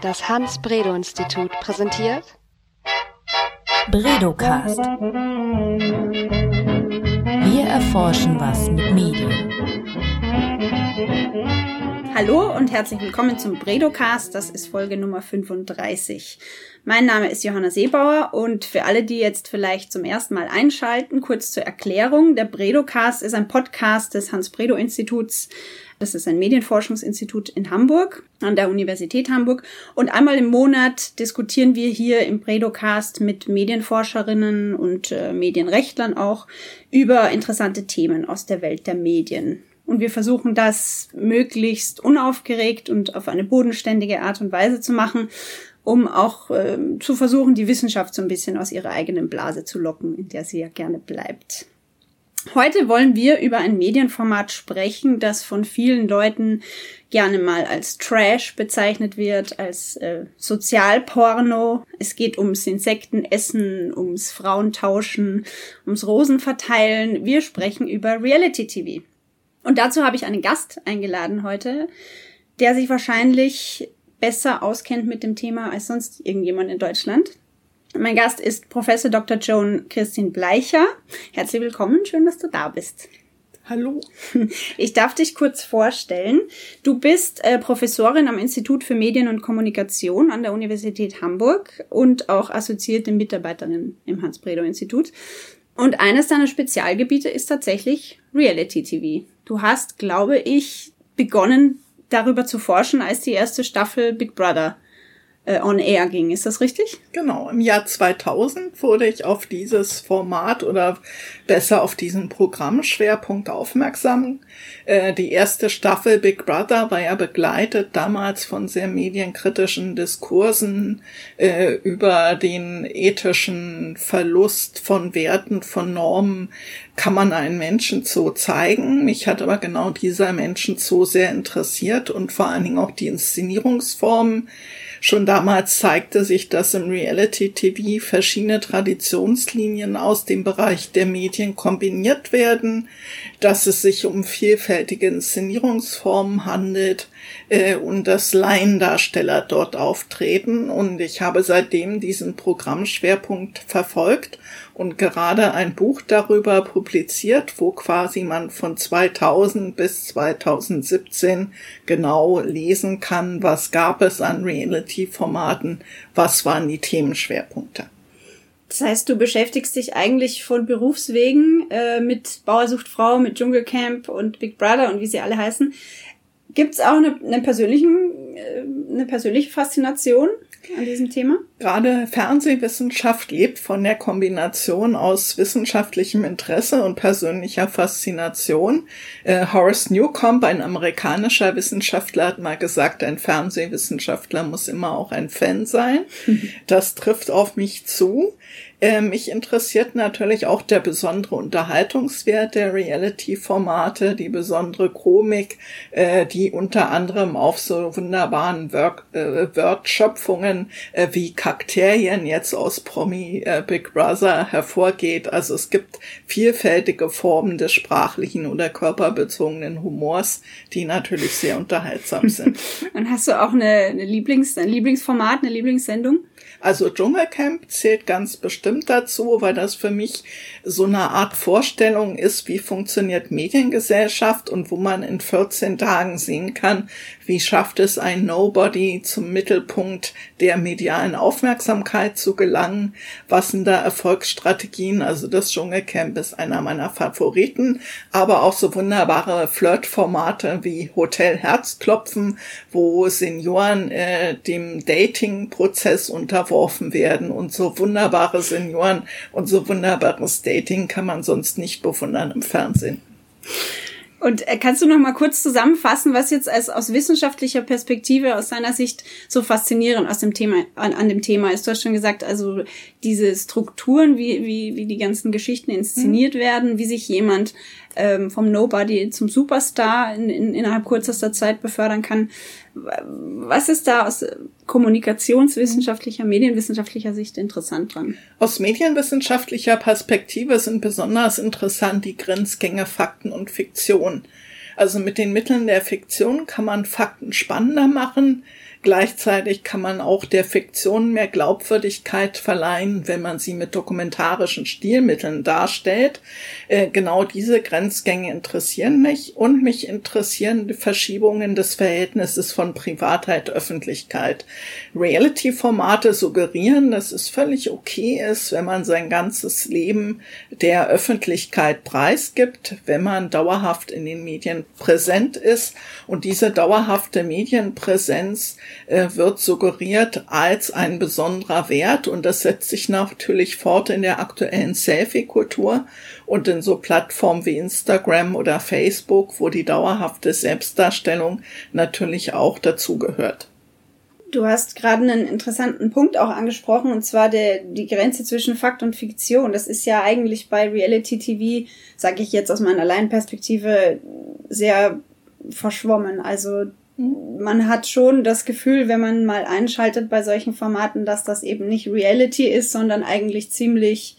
Das Hans-Bredow-Institut präsentiert Bredocast. Wir erforschen was mit Medien. Hallo und herzlich willkommen zum Bredocast. Das ist Folge Nummer 35. Mein Name ist Johanna Seebauer und für alle, die jetzt vielleicht zum ersten Mal einschalten, kurz zur Erklärung. Der Bredocast ist ein Podcast des Hans-Bredow-Instituts. Das ist ein Medienforschungsinstitut in Hamburg, an der Universität Hamburg. Und einmal im Monat diskutieren wir hier im Bredocast mit Medienforscherinnen und äh, Medienrechtlern auch über interessante Themen aus der Welt der Medien. Und wir versuchen das möglichst unaufgeregt und auf eine bodenständige Art und Weise zu machen um auch äh, zu versuchen, die Wissenschaft so ein bisschen aus ihrer eigenen Blase zu locken, in der sie ja gerne bleibt. Heute wollen wir über ein Medienformat sprechen, das von vielen Leuten gerne mal als Trash bezeichnet wird, als äh, Sozialporno. Es geht ums Insektenessen, ums Frauentauschen, ums Rosenverteilen. Wir sprechen über Reality TV. Und dazu habe ich einen Gast eingeladen heute, der sich wahrscheinlich besser auskennt mit dem Thema als sonst irgendjemand in Deutschland. Mein Gast ist Professor Dr. Joan Christine Bleicher. Herzlich willkommen, schön, dass du da bist. Hallo. Ich darf dich kurz vorstellen. Du bist äh, Professorin am Institut für Medien und Kommunikation an der Universität Hamburg und auch assoziierte Mitarbeiterin im Hans-Bredow-Institut. Und eines deiner Spezialgebiete ist tatsächlich Reality TV. Du hast, glaube ich, begonnen, darüber zu forschen, als die erste Staffel Big Brother äh, on air ging. Ist das richtig? Genau. Im Jahr 2000 wurde ich auf dieses Format oder besser auf diesen Programmschwerpunkt aufmerksam. Äh, die erste Staffel Big Brother war ja begleitet damals von sehr medienkritischen Diskursen äh, über den ethischen Verlust von Werten, von Normen. Kann man einen Menschen Zoo zeigen? Mich hat aber genau dieser Menschen Zoo sehr interessiert und vor allen Dingen auch die Inszenierungsformen Schon damals zeigte sich, dass im Reality-TV verschiedene Traditionslinien aus dem Bereich der Medien kombiniert werden, dass es sich um vielfältige Inszenierungsformen handelt äh, und dass Laiendarsteller dort auftreten. Und ich habe seitdem diesen Programmschwerpunkt verfolgt und gerade ein Buch darüber publiziert, wo quasi man von 2000 bis 2017 genau lesen kann, was gab es an Reality-Formaten, was waren die Themenschwerpunkte. Das heißt, du beschäftigst dich eigentlich von Berufswegen äh, mit Bauersucht Frau, mit Dschungelcamp und Big Brother und wie sie alle heißen. Gibt es auch eine, eine, persönlichen, äh, eine persönliche Faszination an diesem Thema? Gerade Fernsehwissenschaft lebt von der Kombination aus wissenschaftlichem Interesse und persönlicher Faszination. Äh, Horace Newcomb, ein amerikanischer Wissenschaftler, hat mal gesagt, ein Fernsehwissenschaftler muss immer auch ein Fan sein. Das trifft auf mich zu. Äh, mich interessiert natürlich auch der besondere Unterhaltungswert der Reality-Formate, die besondere Komik, äh, die unter anderem auf so wunderbaren Work, äh, Wortschöpfungen äh, wie Kakterien jetzt aus Promi äh, Big Brother hervorgeht. Also es gibt vielfältige Formen des sprachlichen oder körperbezogenen Humors, die natürlich sehr unterhaltsam sind. Und hast du auch eine, eine Lieblings, ein Lieblingsformat, eine Lieblingssendung? Also Dschungelcamp zählt ganz bestimmt dazu, weil das für mich so eine Art Vorstellung ist, wie funktioniert Mediengesellschaft und wo man in 14 Tagen sehen kann, wie schafft es ein Nobody zum Mittelpunkt der medialen Aufmerksamkeit zu gelangen, was sind da Erfolgsstrategien, also das Dschungelcamp ist einer meiner Favoriten, aber auch so wunderbare Flirtformate wie Hotel Herzklopfen, wo Senioren äh, dem Dating-Prozess unterworfen unterworfen werden und so wunderbare Senioren und so wunderbares Dating kann man sonst nicht bewundern im Fernsehen. Und äh, kannst du noch mal kurz zusammenfassen, was jetzt als aus wissenschaftlicher Perspektive aus seiner Sicht so faszinierend aus dem Thema an, an dem Thema ist? Du hast schon gesagt, also diese Strukturen, wie wie wie die ganzen Geschichten inszeniert mhm. werden, wie sich jemand ähm, vom Nobody zum Superstar in, in, innerhalb kürzester Zeit befördern kann. Was ist da aus kommunikationswissenschaftlicher, medienwissenschaftlicher Sicht interessant dran? Aus medienwissenschaftlicher Perspektive sind besonders interessant die Grenzgänge Fakten und Fiktion. Also mit den Mitteln der Fiktion kann man Fakten spannender machen, Gleichzeitig kann man auch der Fiktion mehr Glaubwürdigkeit verleihen, wenn man sie mit dokumentarischen Stilmitteln darstellt. Äh, genau diese Grenzgänge interessieren mich und mich interessieren die Verschiebungen des Verhältnisses von Privatheit, Öffentlichkeit. Reality-Formate suggerieren, dass es völlig okay ist, wenn man sein ganzes Leben der Öffentlichkeit preisgibt, wenn man dauerhaft in den Medien präsent ist und diese dauerhafte Medienpräsenz wird suggeriert als ein besonderer Wert und das setzt sich natürlich fort in der aktuellen Selfie-Kultur und in so Plattformen wie Instagram oder Facebook, wo die dauerhafte Selbstdarstellung natürlich auch dazugehört. Du hast gerade einen interessanten Punkt auch angesprochen, und zwar der, die Grenze zwischen Fakt und Fiktion. Das ist ja eigentlich bei Reality TV, sage ich jetzt aus meiner Laienperspektive, sehr verschwommen. Also man hat schon das Gefühl, wenn man mal einschaltet bei solchen Formaten, dass das eben nicht Reality ist, sondern eigentlich ziemlich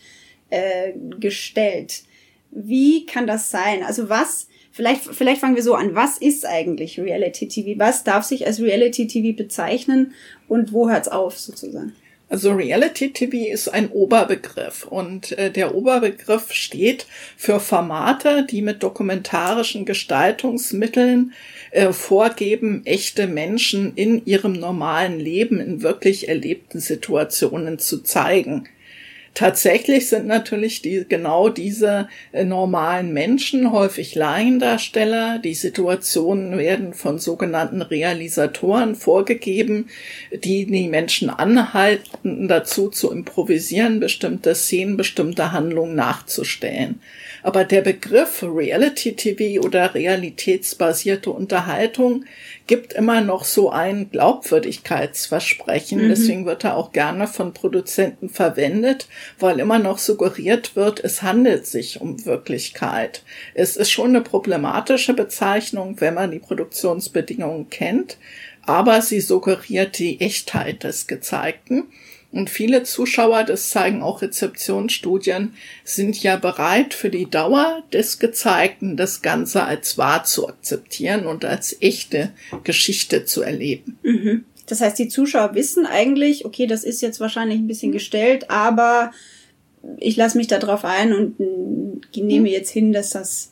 äh, gestellt. Wie kann das sein? Also was Vielleicht, vielleicht fangen wir so an. Was ist eigentlich Reality TV? Was darf sich als Reality TV bezeichnen und wo hört's auf sozusagen? Also Reality TV ist ein Oberbegriff und äh, der Oberbegriff steht für Formate, die mit dokumentarischen Gestaltungsmitteln äh, vorgeben, echte Menschen in ihrem normalen Leben in wirklich erlebten Situationen zu zeigen. Tatsächlich sind natürlich die, genau diese äh, normalen Menschen häufig Laiendarsteller. Die Situationen werden von sogenannten Realisatoren vorgegeben, die die Menschen anhalten, dazu zu improvisieren, bestimmte Szenen, bestimmte Handlungen nachzustellen. Aber der Begriff Reality TV oder realitätsbasierte Unterhaltung gibt immer noch so ein Glaubwürdigkeitsversprechen. Mhm. Deswegen wird er auch gerne von Produzenten verwendet, weil immer noch suggeriert wird, es handelt sich um Wirklichkeit. Es ist schon eine problematische Bezeichnung, wenn man die Produktionsbedingungen kennt, aber sie suggeriert die Echtheit des Gezeigten. Und viele Zuschauer, das zeigen auch Rezeptionsstudien, sind ja bereit, für die Dauer des Gezeigten das Ganze als wahr zu akzeptieren und als echte Geschichte zu erleben. Mhm. Das heißt, die Zuschauer wissen eigentlich, okay, das ist jetzt wahrscheinlich ein bisschen gestellt, aber ich lasse mich darauf ein und nehme jetzt hin, dass das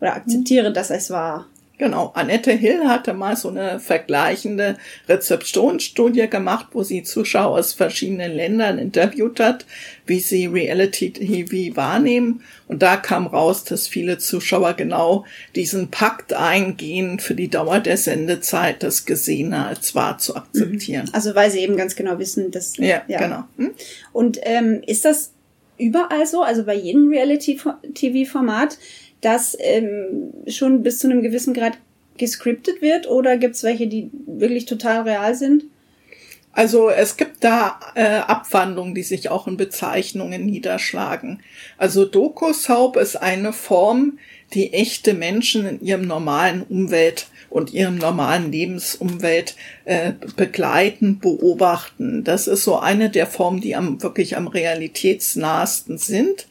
oder akzeptiere, dass es war. Genau, Annette Hill hatte mal so eine vergleichende Rezeptionsstudie gemacht, wo sie Zuschauer aus verschiedenen Ländern interviewt hat, wie sie Reality TV wahrnehmen. Und da kam raus, dass viele Zuschauer genau diesen Pakt eingehen, für die Dauer der Sendezeit das Gesehene als wahr zu akzeptieren. Mhm. Also weil sie eben ganz genau wissen, dass... Ja, ja. genau. Hm? Und ähm, ist das überall so, also bei jedem Reality-TV-Format, das ähm, schon bis zu einem gewissen Grad gescriptet wird oder gibt es welche, die wirklich total real sind? Also es gibt da äh, Abwandlungen, die sich auch in Bezeichnungen niederschlagen. Also Doku-Soap ist eine Form, die echte Menschen in ihrem normalen Umwelt und ihrem normalen Lebensumwelt äh, begleiten, beobachten. Das ist so eine der Formen, die am wirklich am realitätsnahsten sind.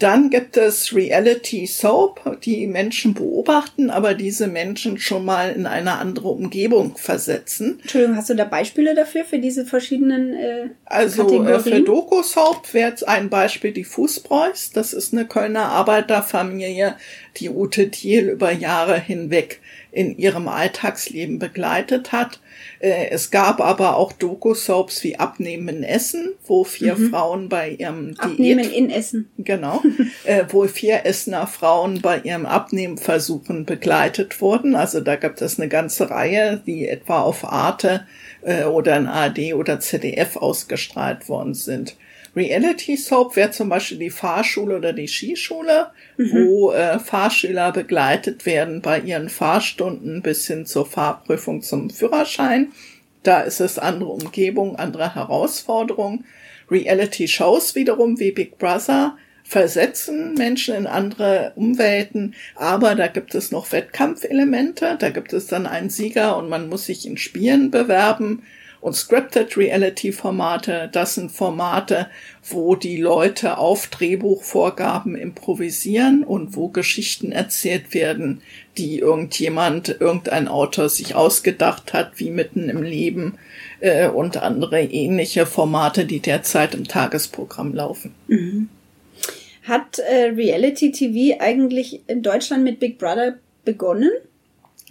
Dann gibt es Reality Soap, die Menschen beobachten, aber diese Menschen schon mal in eine andere Umgebung versetzen. Entschuldigung, hast du da Beispiele dafür, für diese verschiedenen äh, Also Kategorien? äh, für Doku Soap wäre jetzt ein Beispiel die Fußbräus. Das ist eine Kölner Arbeiterfamilie, die Ute Thiel über Jahre hinweg in ihrem Alltagsleben begleitet hat. Äh, es gab aber auch Doku-Soaps wie Abnehmen in Essen, wo vier mhm. Frauen bei ihrem Abnehmen Diät, in Essen. Genau, äh, wo vier Essener Frauen bei ihrem Abnehmversuchen begleitet wurden. Also da gibt es eine ganze Reihe, die etwa auf Arte äh, oder in ARD oder ZDF ausgestrahlt worden sind. Reality Soap wäre zum Beispiel die Fahrschule oder die Skischule, mhm. wo äh, Fahrschüler begleitet werden bei ihren Fahrstunden bis hin zur Fahrprüfung zum Führerschein. Da ist es andere Umgebung, andere Herausforderungen. Reality Shows wiederum wie Big Brother versetzen Menschen in andere Umwelten, aber da gibt es noch Wettkampfelemente, da gibt es dann einen Sieger und man muss sich in Spielen bewerben Und Scripted Reality Formate, das sind Formate, wo die Leute auf Drehbuchvorgaben improvisieren und wo Geschichten erzählt werden, die irgendjemand, irgendein Autor sich ausgedacht hat, wie mitten im Leben äh, und andere ähnliche Formate, die derzeit im Tagesprogramm laufen. Mhm. Hat äh, Reality TV eigentlich in Deutschland mit Big Brother begonnen?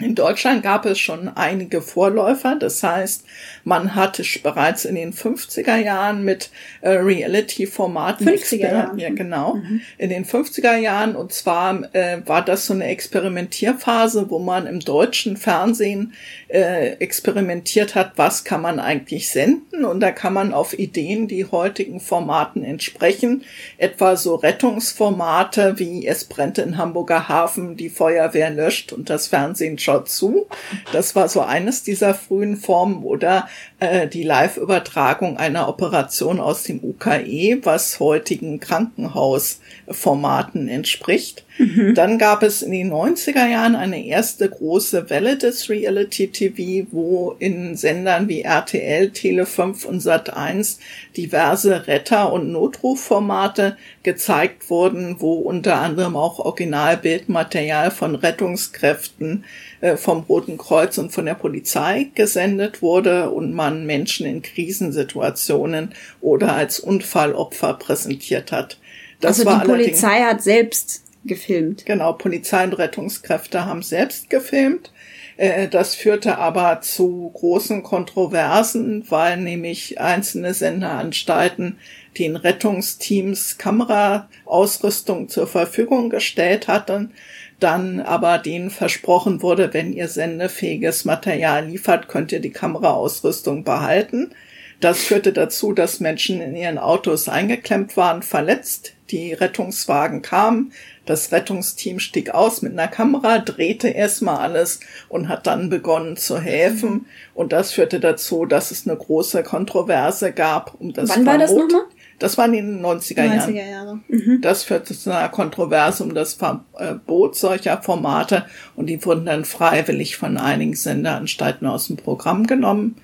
In Deutschland gab es schon einige Vorläufer. Das heißt, man hatte bereits in den 50er Jahren mit äh, Reality-Formaten 50er Jahren. Ja, genau. Mhm. In den 50er Jahren. Und zwar äh, war das so eine Experimentierphase, wo man im deutschen Fernsehen äh, experimentiert hat, was kann man eigentlich senden. Und da kann man auf Ideen, die heutigen Formaten entsprechen, etwa so Rettungsformate wie Es brennt in Hamburger Hafen, die Feuerwehr löscht und das Fernsehen schaut zu. Das war so eines dieser frühen Formen oder äh, die Live-Übertragung einer Operation aus dem UKE, was heutigen Krankenhausformaten entspricht. Mhm. Dann gab es in den 90er Jahren eine erste große Welle des Reality TV, wo in Sendern wie RTL, Tele5 und Sat1 diverse Retter- und Notrufformate gezeigt wurden, wo unter anderem auch Originalbildmaterial von Rettungskräften äh, vom Roten Kreuz und von der Polizei gesendet wurde und man Menschen in Krisensituationen oder als Unfallopfer präsentiert hat. Das also die Polizei hat selbst gefilmt. Genau, Polizei und Rettungskräfte haben selbst gefilmt. Äh, das führte aber zu großen Kontroversen, weil nämlich einzelne Senderanstalten den Rettungsteams Kameraausrüstung zur Verfügung gestellt hatten, dann aber denen versprochen wurde, wenn ihr sendefähiges Material liefert, könnt ihr die Kameraausrüstung behalten. Das führte dazu, dass Menschen in ihren Autos eingeklemmt waren, verletzt. Die Rettungswagen kamen, das Rettungsteam stieg aus mit einer Kamera, drehte erstmal alles und hat dann begonnen zu helfen. Und das führte dazu, dass es eine große Kontroverse gab um das Wann Verbot. war das nochmal? Das war in den 90er, 90er Jahren. Jahre. Mhm. Das führte zu einer Kontroverse um das Verbot solcher Formate und die wurden dann freiwillig von einigen Senderanstalten aus dem Programm genommen.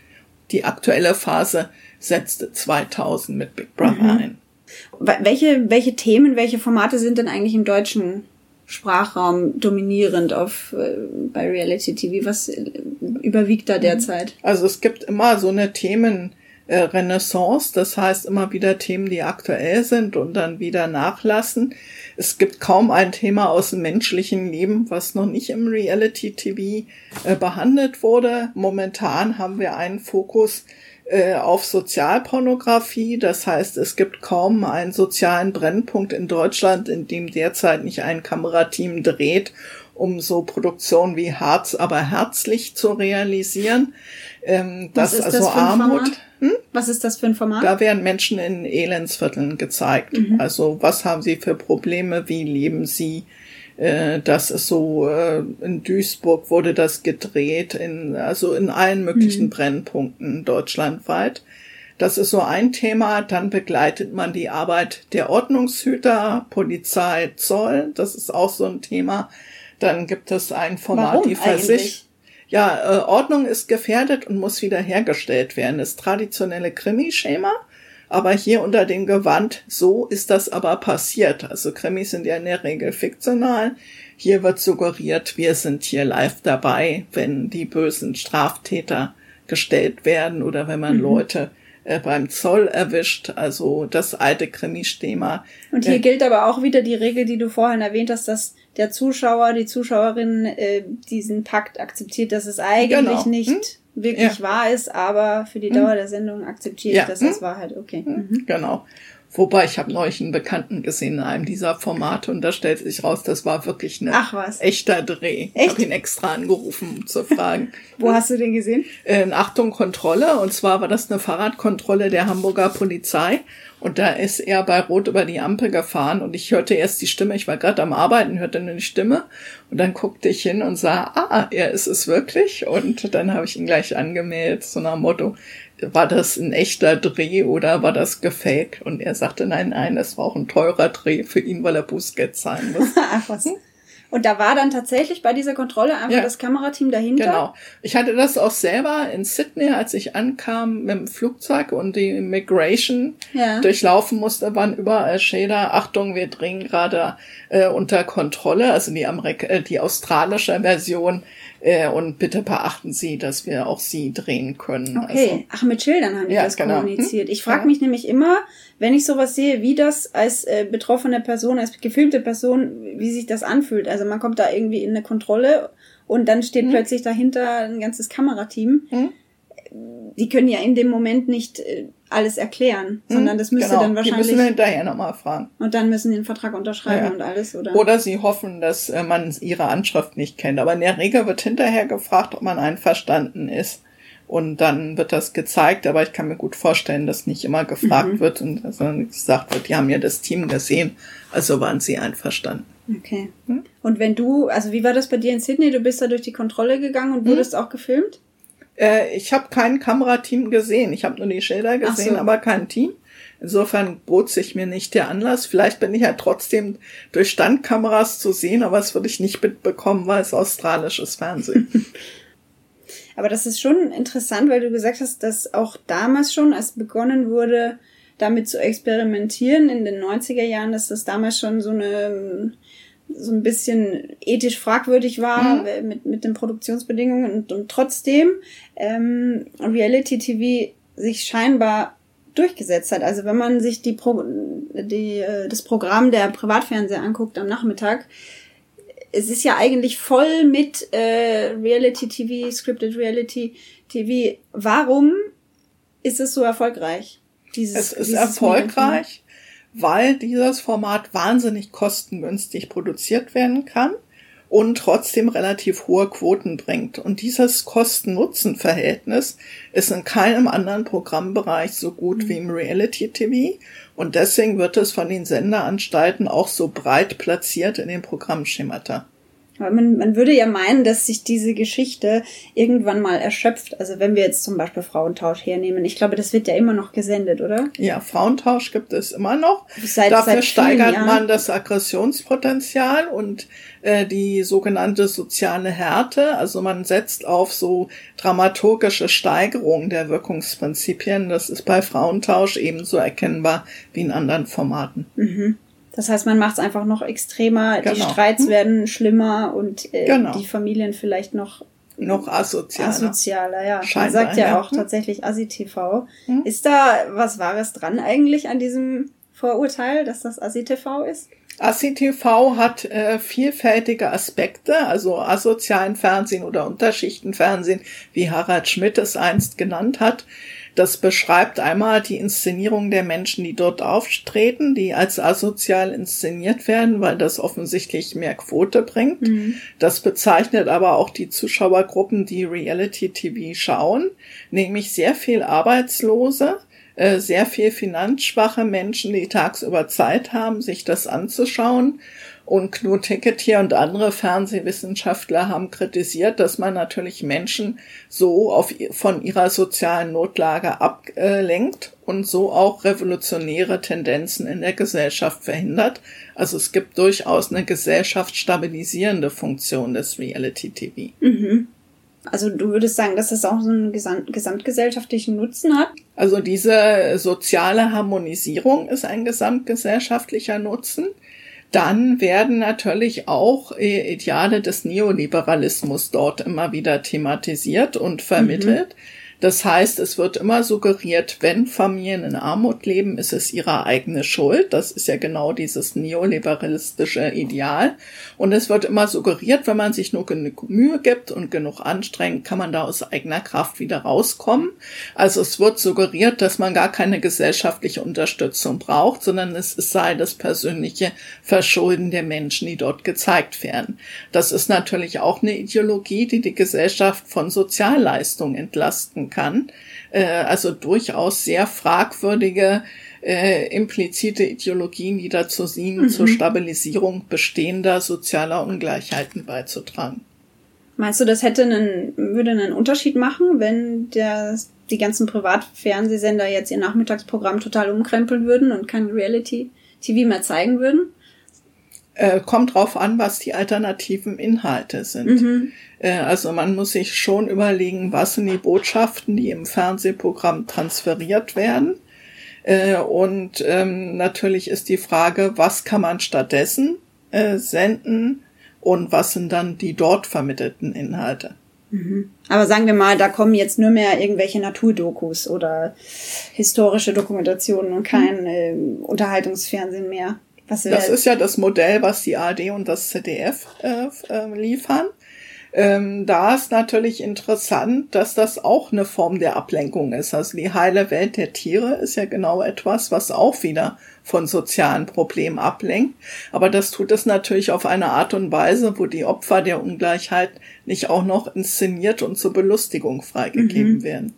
Die aktuelle Phase setzte 2000 mit Big Brother mhm. ein. Welche, welche Themen, welche Formate sind denn eigentlich im deutschen Sprachraum dominierend auf äh, bei Reality TV? Was äh, überwiegt da derzeit? Also es gibt immer so eine Themen äh, Renaissance, das heißt immer wieder Themen, die aktuell sind und dann wieder nachlassen. Es gibt kaum ein Thema aus dem menschlichen Leben, was noch nicht im Reality TV äh, behandelt wurde. Momentan haben wir einen Fokus äh, auf Sozialpornografie. Das heißt, es gibt kaum einen sozialen Brennpunkt in Deutschland, in dem derzeit nicht ein Kamerateam dreht, um so Produktionen wie Harz, aber herzlich zu realisieren. Ähm, Was ist also das für ein Armut. Hm? Was ist das für ein Format? Da werden Menschen in Elendsvierteln gezeigt. Mhm. Also was haben sie für Probleme, wie leben sie? Äh, das ist so, äh, in Duisburg wurde das gedreht, in, also in allen möglichen mhm. Brennpunkten deutschlandweit. Das ist so ein Thema. Dann begleitet man die Arbeit der Ordnungshüter, Polizei, Zoll. Das ist auch so ein Thema. Dann gibt es ein Format, Warum die Versicherung. Ja, äh, Ordnung ist gefährdet und muss wiederhergestellt werden. Das traditionelle Krimi-Schema aber hier unter dem Gewand, so ist das aber passiert. Also Krimis sind ja in der Regel fiktional. Hier wird suggeriert, wir sind hier live dabei, wenn die bösen Straftäter gestellt werden oder wenn man mhm. Leute äh, beim Zoll erwischt, also das alte Krimi-Thema. Und hier äh, gilt aber auch wieder die Regel, die du vorhin erwähnt hast, dass der Zuschauer, die Zuschauerin äh, diesen Pakt akzeptiert, dass es eigentlich genau. nicht hm? wirklich ja. wahr ist, aber für die Dauer hm. der Sendung akzeptiert, ja. dass das hm. Wahrheit, okay. Hm. Mhm. Genau. Wobei ich habe neulich einen Bekannten gesehen in einem dieser Formate und da stellt sich raus, das war wirklich ein echter Dreh. Echt? Ich habe ihn extra angerufen, um zu fragen. Wo hast du den gesehen? In Achtung Kontrolle und zwar war das eine Fahrradkontrolle der Hamburger Polizei und da ist er bei Rot über die Ampel gefahren und ich hörte erst die Stimme, ich war gerade am Arbeiten, hörte nur die Stimme und dann guckte ich hin und sah, ah, er ist es wirklich und dann habe ich ihn gleich angemeldet, so nach Motto, war das ein echter Dreh oder war das gefaked? Und er sagte, nein, nein, es war auch ein teurer Dreh für ihn, weil er Bußgeld zahlen muss. Ach was. Und da war dann tatsächlich bei dieser Kontrolle einfach Ja. das Kamerateam dahinter. Genau. Ich hatte das auch selber in Sydney, als ich ankam mit dem Flugzeug und die Immigration Ja. durchlaufen musste, waren überall Schilder, Achtung, wir drehen gerade äh, unter Kontrolle, also die, Amerik äh, die australische Version äh, und bitte beachten Sie, dass wir auch Sie drehen können. Okay, ach, mit Schildern haben die Ja, das genau. kommuniziert. Hm? Ich frage Ja. mich nämlich immer, wenn ich sowas sehe, wie das als äh, betroffene Person, als gefilmte Person, wie sich das anfühlt. Also man kommt da irgendwie in eine Kontrolle und dann steht plötzlich dahinter ein ganzes Kamerateam. Hm? Die können ja in dem Moment nicht äh, alles erklären, Also, sondern das müsste genau, dann Die wahrscheinlich müssen wir hinterher nochmal fragen. und dann müssen die den Vertrag unterschreiben Ja. und alles, oder? Oder sie hoffen, dass äh, man ihre Anschrift nicht kennt. Aber in der Regel wird hinterher gefragt, ob man einverstanden ist. Und dann wird das gezeigt, aber ich kann mir gut vorstellen, dass nicht immer gefragt Mhm. wird und sondern gesagt wird, die haben ja das Team gesehen, also waren sie einverstanden. Okay. Hm? Und wenn du, also wie war das bei dir in Sydney? Du bist da durch die Kontrolle gegangen Hm? und wurdest auch gefilmt? Äh, ich habe kein Kamerateam gesehen. Ich habe nur die Schilder gesehen, so. aber kein Team. Insofern bot sich mir nicht der Anlass. Vielleicht bin ich ja trotzdem durch Standkameras zu sehen, aber das würde ich nicht mitbekommen, weil es australisches Fernsehen. Aber das ist schon interessant, weil du gesagt hast, dass auch damals schon, als begonnen wurde, damit zu experimentieren in den 90er Jahren, dass das damals schon so eine so ein bisschen ethisch fragwürdig war Mhm. mit, mit den Produktionsbedingungen und, und trotzdem ähm, Reality TV sich scheinbar durchgesetzt hat. Also wenn man sich die, Pro die äh, das Programm der Privatfernseher anguckt am Nachmittag, es ist ja eigentlich voll mit äh, Reality TV, Scripted Reality TV. Warum ist es so erfolgreich? Dieses, Es ist dieses erfolgreich, weil dieses Format wahnsinnig kostengünstig produziert werden kann und trotzdem relativ hohe Quoten bringt. Und dieses Kosten-Nutzen-Verhältnis ist in keinem anderen Programmbereich so gut wie im Reality-TV. Und deswegen wird es von den Senderanstalten auch so breit platziert in den Programmschemata. Man, man würde ja meinen, dass sich diese Geschichte irgendwann mal erschöpft. Also wenn wir jetzt zum Beispiel Frauentausch hernehmen. Ich glaube, das wird ja immer noch gesendet, oder? Ja, Frauentausch gibt es immer noch. Seit- Dafür seit steigert Jahren. man das Aggressionspotenzial und äh, die sogenannte soziale Härte. Also man setzt auf so dramaturgische Steigerung der Wirkungsprinzipien. Das ist bei Frauentausch ebenso erkennbar wie in anderen Formaten. Das heißt, man macht es einfach noch extremer, die Genau. Streits Hm. werden schlimmer und äh, Genau. die Familien vielleicht noch Noch asozialer. asozialer. Ja, man Scheinbar, sagt ja, ja. auch Hm. tatsächlich ASI-TV. Hm. Ist da was Wahres dran eigentlich an diesem Vorurteil, dass das ASI-TV ist? ASI-TV hat äh, vielfältige Aspekte, also asozialen Fernsehen oder Unterschichtenfernsehen, wie Harald Schmidt es einst genannt hat. Das beschreibt einmal die Inszenierung der Menschen, die dort auftreten, die als asozial inszeniert werden, weil das offensichtlich mehr Quote bringt. Das bezeichnet aber auch die Zuschauergruppen, die Reality-TV schauen, nämlich sehr viel Arbeitslose, äh, sehr viel finanzschwache Menschen, die tagsüber Zeit haben, sich das anzuschauen. Und Knut Hicketier und andere Fernsehwissenschaftler haben kritisiert, dass man natürlich Menschen so auf, von ihrer sozialen Notlage ablenkt und so auch revolutionäre Tendenzen in der Gesellschaft verhindert. Also es gibt durchaus eine gesellschaftsstabilisierende Funktion des Reality TV. Also du würdest sagen, dass das auch so einen gesamt gesamtgesellschaftlichen Nutzen hat? Also diese soziale Harmonisierung ist ein gesamtgesellschaftlicher Nutzen. Dann werden natürlich auch äh, Ideale des Neoliberalismus dort immer wieder thematisiert und vermittelt. Das heißt, es wird immer suggeriert, wenn Familien in Armut leben, ist es ihre eigene Schuld. Das ist ja genau dieses neoliberalistische Ideal. Und es wird immer suggeriert, wenn man sich nur genug Mühe gibt und genug anstrengt, kann man da aus eigener Kraft wieder rauskommen. Also es wird suggeriert, dass man gar keine gesellschaftliche Unterstützung braucht, sondern es sei das persönliche Verschulden der Menschen, die dort gezeigt werden. Das ist natürlich auch eine Ideologie, die die Gesellschaft von Sozialleistungen entlasten kann. Äh, also durchaus sehr fragwürdige äh, implizite Ideologien, die dazu dienen, zur Stabilisierung bestehender sozialer Ungleichheiten beizutragen. Meinst du, das hätte einen, würde einen Unterschied machen, wenn der, die ganzen Privatfernsehsender jetzt ihr Nachmittagsprogramm total umkrempeln würden und kein Reality-TV mehr zeigen würden? Äh, kommt drauf an, was die alternativen Inhalte sind. Mhm. Äh, also man muss sich schon überlegen, was sind die Botschaften, die im Fernsehprogramm transferiert werden. Äh, und ähm, natürlich ist die Frage, was kann man stattdessen äh, senden und was sind dann die dort vermittelten Inhalte. Aber sagen wir mal, da kommen jetzt nur mehr irgendwelche Naturdokus oder historische Dokumentationen und kein äh, Unterhaltungsfernsehen mehr. Was Das ist ja das Modell, was die ARD und das ZDF äh, äh, liefern. Ähm, da ist natürlich interessant, dass das auch eine Form der Ablenkung ist. Also die heile Welt der Tiere ist ja genau etwas, was auch wieder von sozialen Problemen ablenkt. Aber das tut es natürlich auf eine Art und Weise, wo die Opfer der Ungleichheit nicht auch noch inszeniert und zur Belustigung freigegeben werden.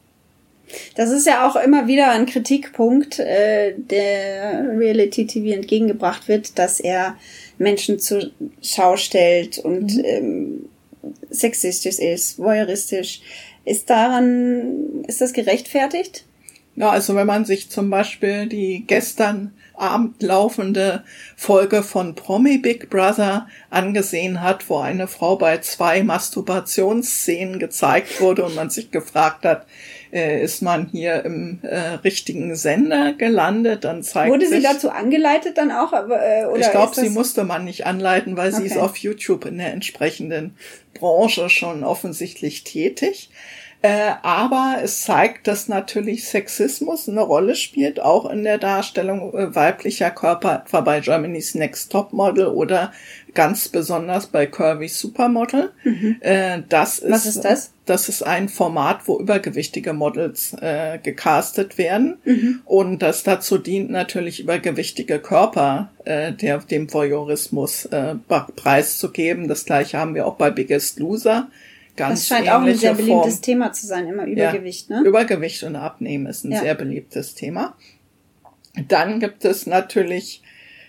Das ist ja auch immer wieder ein Kritikpunkt, äh, der Reality TV entgegengebracht wird, dass er Menschen zur Schau stellt und ähm, sexistisch ist, voyeuristisch. Ist daran, ist das gerechtfertigt? Ja, also wenn man sich zum Beispiel die gestern Abend laufende Folge von Promi Big Brother angesehen hat, wo eine Frau bei zwei Masturbationsszenen gezeigt wurde und man sich gefragt hat, äh, ist man hier im äh, richtigen Sender gelandet, dann zeigt Wurde sie sich, dazu angeleitet dann auch? Äh, oder ich glaube, sie musste man nicht anleiten, weil sie ist Okay. auf YouTube in der entsprechenden Branche schon offensichtlich tätig. Äh, aber es zeigt, dass natürlich Sexismus eine Rolle spielt, auch in der Darstellung äh, weiblicher Körper, etwa bei Germany's Next Top Model oder ganz besonders bei Curvy Supermodel. Äh, das ist, Mhm. Was ist das? Das ist ein Format, wo übergewichtige Models äh, gecastet werden Mhm. und das dazu dient, natürlich übergewichtige Körper äh, der, dem Voyeurismus äh, preiszugeben. Das gleiche haben wir auch bei Biggest Loser. Ganz Das scheint auch ein sehr beliebtes Form. Thema zu sein, immer Übergewicht, Ja, ne? Übergewicht und Abnehmen ist ein Ja. sehr beliebtes Thema. Dann gibt es natürlich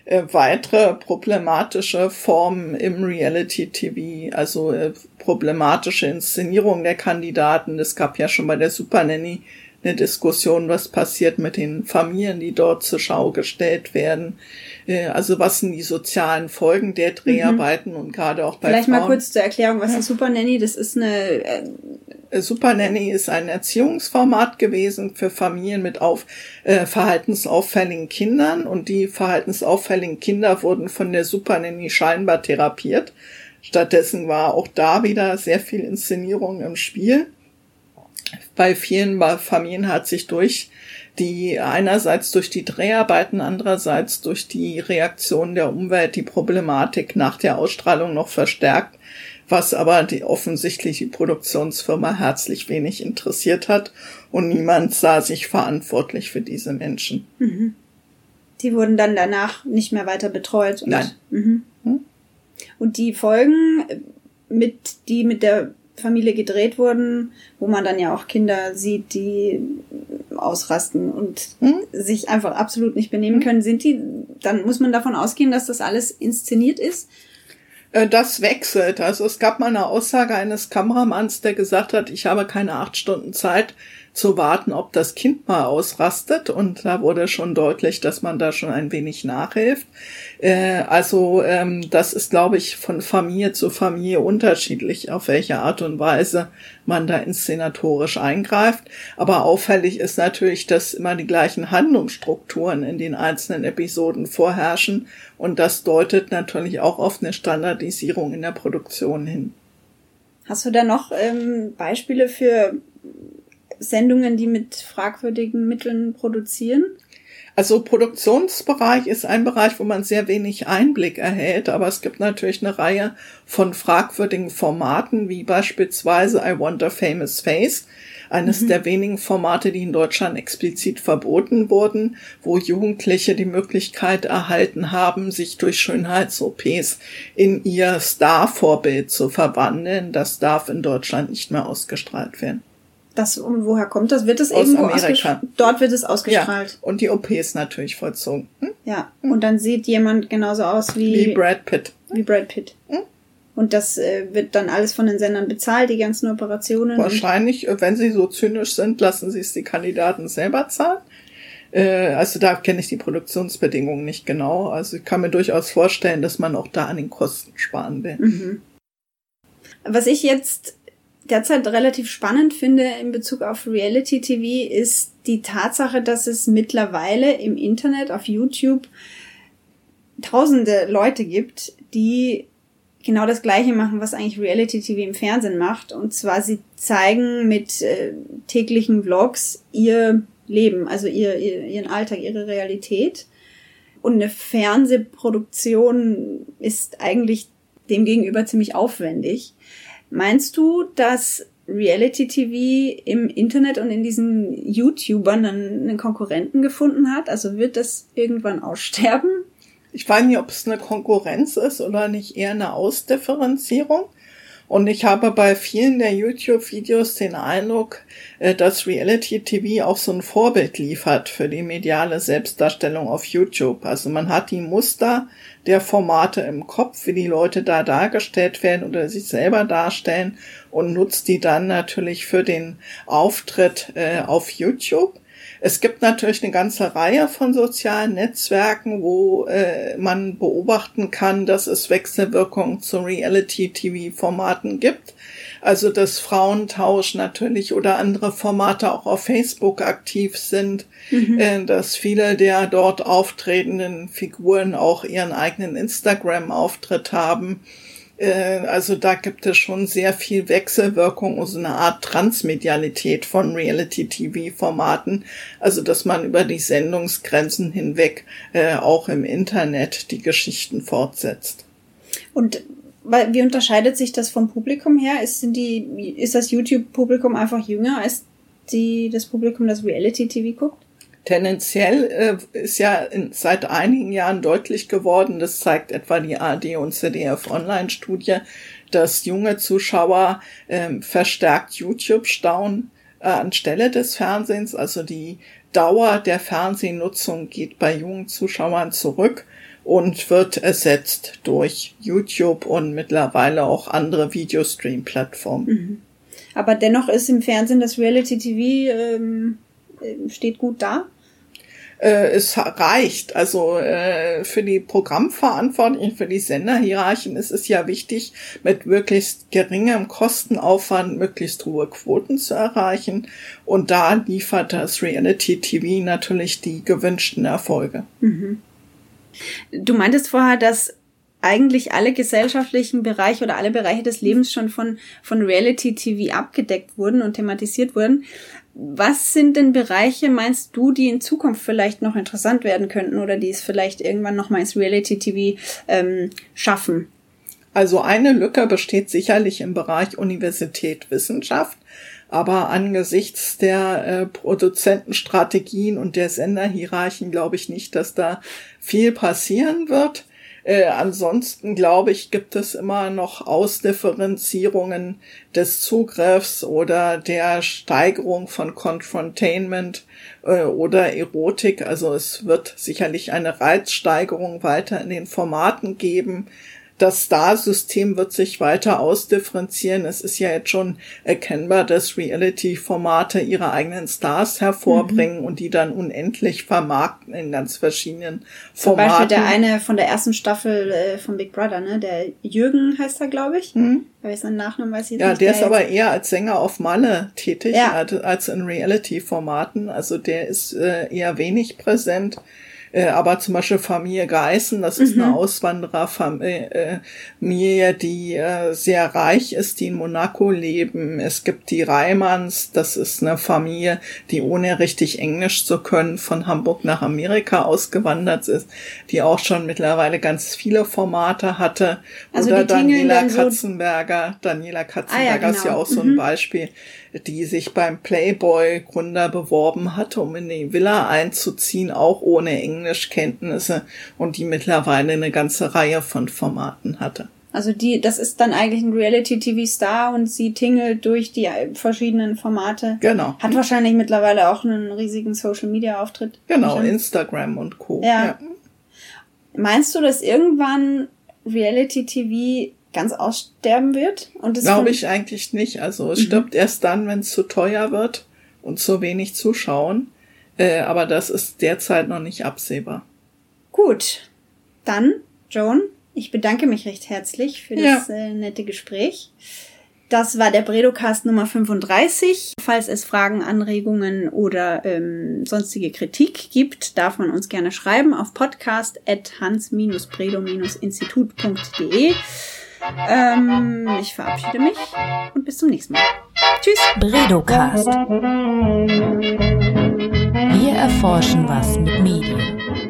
äh, weitere problematische Formen im Reality-TV, also äh, problematische Inszenierung der Kandidaten. Es gab ja schon bei der Super Nanny eine Diskussion, was passiert mit den Familien, die dort zur Schau gestellt werden. Äh, also was sind die sozialen Folgen der Dreharbeiten und gerade auch bei Mhm. Vielleicht Frauen. mal kurz zur Erklärung, was ist Super Nanny? Das ist eine, äh, Super Nanny ist ein Erziehungsformat gewesen für Familien mit auf, äh, verhaltensauffälligen Kindern und die verhaltensauffälligen Kinder wurden von der Super Nanny scheinbar therapiert. Stattdessen war auch da wieder sehr viel Inszenierung im Spiel. Bei vielen Familien hat sich durch die einerseits durch die Dreharbeiten, andererseits durch die Reaktion der Umwelt die Problematik nach der Ausstrahlung noch verstärkt, was aber die offensichtlich die Produktionsfirma herzlich wenig interessiert hat und niemand sah sich verantwortlich für diese Menschen. die wurden dann danach nicht mehr weiter betreut. Und, Nein. Mhm. Und die Folgen, mit, die mit der Familie gedreht wurden, wo man dann ja auch Kinder sieht, die ausrasten und Hm? sich einfach absolut nicht benehmen können, sind die, dann muss man davon ausgehen, dass das alles inszeniert ist. Äh, Das wechselt. Also es gab mal eine Aussage eines Kameramanns, der gesagt hat, ich habe keine acht Stunden Zeit zu warten, ob das Kind mal ausrastet. Und da wurde schon deutlich, dass man da schon ein wenig nachhilft. Äh, Also ähm, das ist, glaube ich, von Familie zu Familie unterschiedlich, auf welche Art und Weise man da inszenatorisch eingreift. Aber auffällig ist natürlich, dass immer die gleichen Handlungsstrukturen in den einzelnen Episoden vorherrschen. Und das deutet natürlich auch auf eine Standardisierung in der Produktion hin. Hast du da noch ähm, Beispiele für Sendungen, die mit fragwürdigen Mitteln produzieren? Also Produktionsbereich ist ein Bereich, wo man sehr wenig Einblick erhält, aber es gibt natürlich eine Reihe von fragwürdigen Formaten, wie beispielsweise I Want a Famous Face, eines der wenigen Formate, die in Deutschland explizit verboten wurden, wo Jugendliche die Möglichkeit erhalten haben, sich durch Schönheits-OPs in ihr Star-Vorbild zu verwandeln. Das darf in Deutschland nicht mehr ausgestrahlt werden. Das, und woher kommt das? Wird es Aus irgendwo Amerika. Dort wird es ausgestrahlt. Ja, und die OPs natürlich vollzogen. Hm? Ja. Und dann sieht jemand genauso aus wie, Wie Brad Pitt. wie Brad Pitt. Und das äh, wird dann alles von den Sendern bezahlt, die ganzen Operationen. Wahrscheinlich, äh, wenn sie so zynisch sind, lassen sie es die Kandidaten selber zahlen. Äh, also da kenne ich die Produktionsbedingungen nicht genau. Also ich kann mir durchaus vorstellen, dass man auch da an den Kosten sparen will. Mhm. Was ich jetzt derzeit relativ spannend finde in Bezug auf Reality TV ist die Tatsache, dass es mittlerweile im Internet auf YouTube tausende Leute gibt, die genau das Gleiche machen, was eigentlich Reality TV im Fernsehen macht. Und zwar sie zeigen mit äh, täglichen Vlogs ihr Leben, also ihr, ihr, ihren Alltag, ihre Realität. Und eine Fernsehproduktion ist eigentlich demgegenüber ziemlich aufwendig. Meinst du, dass Reality TV im Internet und in diesen YouTubern einen Konkurrenten gefunden hat? Also wird das irgendwann aussterben? Ich weiß nicht, ob es eine Konkurrenz ist oder nicht eher eine Ausdifferenzierung. Und ich habe bei vielen der YouTube-Videos den Eindruck, äh, dass Reality TV auch so ein Vorbild liefert für die mediale Selbstdarstellung auf YouTube. Also man hat die Muster der Formate im Kopf, wie die Leute da dargestellt werden oder sich selber darstellen und nutzt die dann natürlich für den Auftritt äh, auf YouTube. Es gibt natürlich eine ganze Reihe von sozialen Netzwerken, wo äh, man beobachten kann, dass es Wechselwirkungen zu Reality-TV-Formaten gibt. Also dass Frauentausch natürlich oder andere Formate auch auf Facebook aktiv sind, mhm. äh, dass viele der dort auftretenden Figuren auch ihren eigenen Instagram-Auftritt haben also da gibt es schon sehr viel Wechselwirkung und so eine Art Transmedialität von Reality-TV-Formaten. Also dass man über die Sendungsgrenzen hinweg äh, auch im Internet die Geschichten fortsetzt. Und wie unterscheidet sich das vom Publikum her? Ist, sind die, ist das YouTube-Publikum einfach jünger als die, das Publikum, das Reality-TV guckt? Tendenziell äh, ist ja in, seit einigen Jahren deutlich geworden, das zeigt etwa die AD und ZDF Online-Studie, dass junge Zuschauer äh, verstärkt YouTube stauen äh, anstelle des Fernsehens. Also die Dauer der Fernsehnutzung geht bei jungen Zuschauern zurück und wird ersetzt durch YouTube und mittlerweile auch andere Videostream-Plattformen. Mhm. Aber dennoch ist im Fernsehen das Reality TV ähm, äh, steht gut da äh, es reicht. Also äh, für die Programmverantwortlichen, für die Senderhierarchien ist es ja wichtig, mit möglichst geringem Kostenaufwand möglichst hohe Quoten zu erreichen. Und da liefert das Reality TV natürlich die gewünschten Erfolge. Mhm. Du meintest vorher, dass eigentlich alle gesellschaftlichen Bereiche oder alle Bereiche des Lebens schon von, von Reality TV abgedeckt wurden und thematisiert wurden. Was sind denn Bereiche, meinst du, die in Zukunft vielleicht noch interessant werden könnten oder die es vielleicht irgendwann noch mal ins Reality TV ähm, schaffen? Also eine Lücke besteht sicherlich im Bereich Universität Wissenschaft. Aber angesichts der äh, Produzentenstrategien und der Senderhierarchien glaube ich nicht, dass da viel passieren wird. Äh, ansonsten glaube ich, gibt es immer noch Ausdifferenzierungen des Zugriffs oder der Steigerung von Confrontainment äh, oder Erotik. Also es wird sicherlich eine Reizsteigerung weiter in den Formaten geben das Star-System wird sich weiter ausdifferenzieren. Es ist ja jetzt schon erkennbar, dass Reality-Formate ihre eigenen Stars hervorbringen mhm. und die dann unendlich vermarkten in ganz verschiedenen Formaten. Zum Beispiel der eine von der ersten Staffel äh, von Big Brother, ne? Der Jürgen heißt er, glaube ich. Mhm. Aber seinen Nachnamen weiß ich jetzt ja, nicht. Ja, der ist aber eher als Sänger auf Malle tätig ja. als in Reality-Formaten. Also der ist äh, eher wenig präsent. Äh, aber zum Beispiel Familie Geißen, das ist mhm. eine Auswandererfamilie, die äh, sehr reich ist, die in Monaco leben. Es gibt die Reimanns, das ist eine Familie, die ohne richtig Englisch zu können von Hamburg nach Amerika ausgewandert ist, die auch schon mittlerweile ganz viele Formate hatte. Also Oder Daniela Katzenberger. So Daniela Katzenberger ah, ja, genau. ist ja genau. auch so ein mhm. Beispiel die sich beim Playboy-Gründer beworben hatte, um in die Villa einzuziehen, auch ohne Englischkenntnisse und die mittlerweile eine ganze Reihe von Formaten hatte. Also die, das ist dann eigentlich ein Reality-TV-Star und sie tingelt durch die verschiedenen Formate. Genau. Hat wahrscheinlich mittlerweile auch einen riesigen Social-Media-Auftritt. Genau, Instagram und Co. Ja. ja. Meinst du, dass irgendwann Reality-TV ganz aussterben wird. Und das Glaube ich eigentlich nicht. Also es mhm. stirbt erst dann, wenn es zu teuer wird und zu wenig zuschauen. Äh, aber das ist derzeit noch nicht absehbar. Gut, dann, Joan, ich bedanke mich recht herzlich für das ja. äh, nette Gespräch. Das war der Bredocast Nummer 35. Falls es Fragen, Anregungen oder ähm, sonstige Kritik gibt, darf man uns gerne schreiben auf podcast.hans-bredo-institut.de. Ähm, ich verabschiede mich und bis zum nächsten Mal. Tschüss. Bredocast. Wir erforschen was mit Medien.